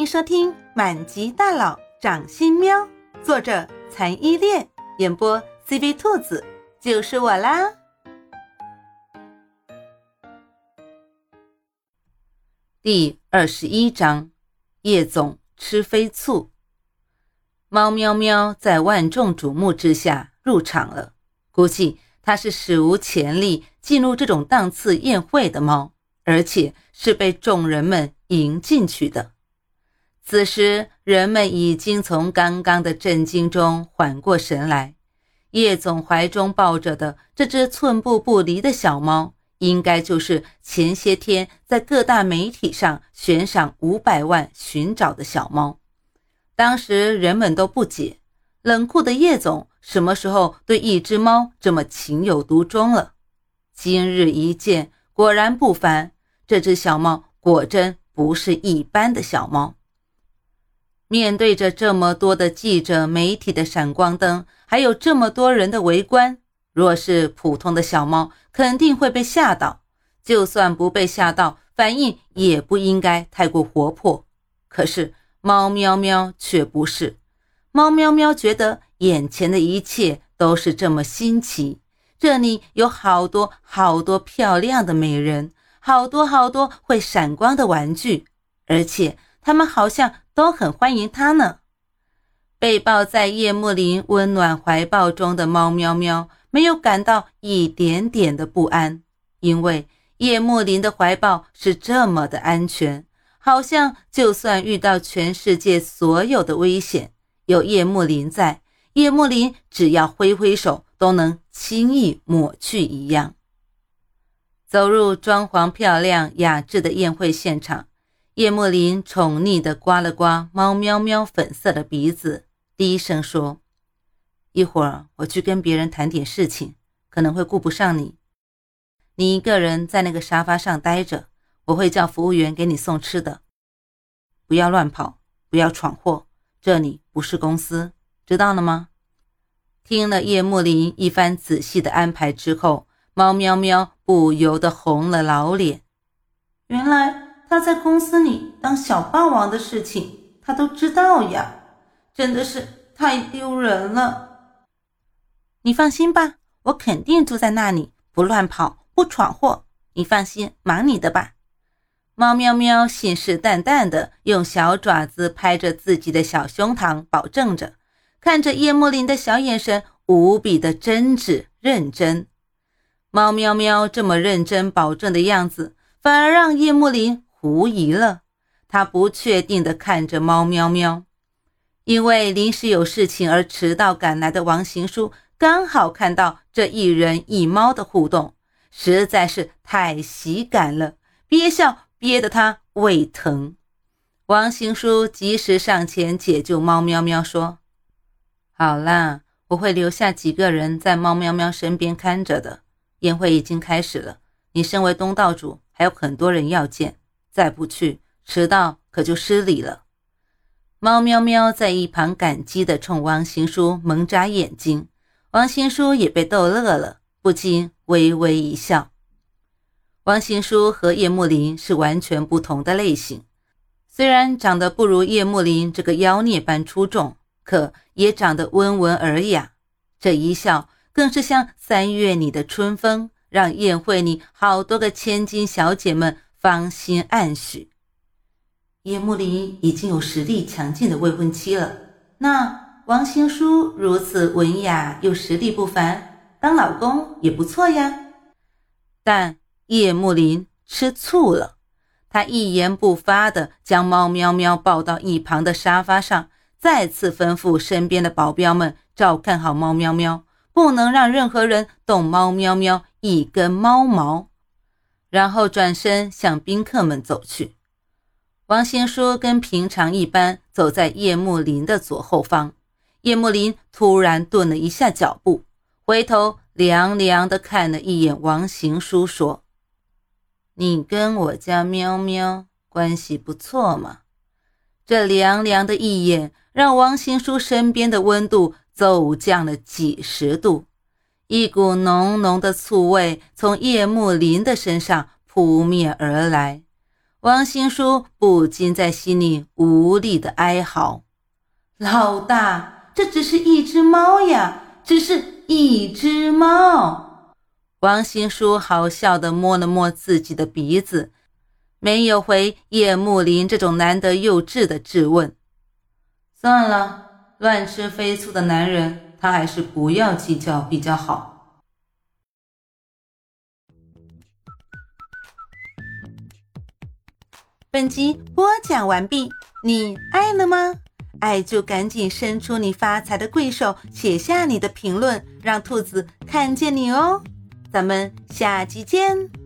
迎收听《满级大佬掌心喵》，作者残依恋，演播 CV 兔子，就是我啦。第二十一章，叶总吃飞醋。猫喵喵在万众瞩目之下入场了，估计它是史无前例进入这种档次宴会的猫，而且是被众人们迎进去的。此时，人们已经从刚刚的震惊中缓过神来。叶总怀中抱着的这只寸步不离的小猫。应该就是前些天在各大媒体上悬赏五百万寻找的小猫。当时人们都不解，冷酷的叶总什么时候对一只猫这么情有独钟了？今日一见，果然不凡。这只小猫果真不是一般的小猫。面对着这么多的记者、媒体的闪光灯，还有这么多人的围观。若是普通的小猫，肯定会被吓到；就算不被吓到，反应也不应该太过活泼。可是猫喵喵却不是，猫喵喵觉得眼前的一切都是这么新奇。这里有好多好多漂亮的美人，好多好多会闪光的玩具，而且它们好像都很欢迎他呢。被抱在叶幕林温暖怀抱中的猫喵喵。没有感到一点点的不安，因为叶幕林的怀抱是这么的安全，好像就算遇到全世界所有的危险，有叶幕林在，叶幕林只要挥挥手都能轻易抹去一样。走入装潢漂亮雅致的宴会现场，叶莫林宠溺地刮了刮猫喵喵粉色的鼻子，低声说。一会儿我去跟别人谈点事情，可能会顾不上你。你一个人在那个沙发上待着，我会叫服务员给你送吃的。不要乱跑，不要闯祸，这里不是公司，知道了吗？听了叶莫林一番仔细的安排之后，猫喵喵不由得红了老脸。原来他在公司里当小霸王的事情，他都知道呀，真的是太丢人了。你放心吧，我肯定住在那里，不乱跑，不闯祸。你放心，忙你的吧。猫喵喵信誓旦旦的用小爪子拍着自己的小胸膛，保证着。看着叶幕林的小眼神，无比的真挚认真。猫喵喵这么认真保证的样子，反而让叶幕林狐疑了。他不确定地看着猫喵喵，因为临时有事情而迟到赶来的王行书。刚好看到这一人一猫的互动，实在是太喜感了，憋笑憋得他胃疼。王行书及时上前解救猫喵喵，说：“好啦，我会留下几个人在猫喵喵身边看着的。宴会已经开始了，你身为东道主，还有很多人要见，再不去，迟到可就失礼了。”猫喵喵在一旁感激地冲王行书猛眨眼睛。王行书也被逗乐了，不禁微微一笑。王行书和叶幕林是完全不同的类型，虽然长得不如叶幕林这个妖孽般出众，可也长得温文尔雅。这一笑更是像三月里的春风，让宴会里好多个千金小姐们芳心暗许。叶幕林已经有实力强劲的未婚妻了，那……王兴书如此文雅又实力不凡，当老公也不错呀。但叶幕林吃醋了，他一言不发地将猫喵喵抱到一旁的沙发上，再次吩咐身边的保镖们照看好猫喵喵，不能让任何人动猫喵喵一根猫毛。然后转身向宾客们走去。王行书跟平常一般，走在叶幕林的左后方。叶幕林突然顿了一下脚步，回头凉凉地看了一眼王行书，说：“你跟我家喵喵关系不错嘛？”这凉凉的一眼，让王行书身边的温度骤降了几十度，一股浓浓的醋味从叶幕林的身上扑面而来。王新书不禁在心里无力的哀嚎：“老大，这只是一只猫呀，只是一只猫。”王新书好笑的摸了摸自己的鼻子，没有回叶慕林这种难得幼稚的质问。算了，乱吃飞醋的男人，他还是不要计较比较好。本集播讲完毕，你爱了吗？爱就赶紧伸出你发财的贵手，写下你的评论，让兔子看见你哦。咱们下集见。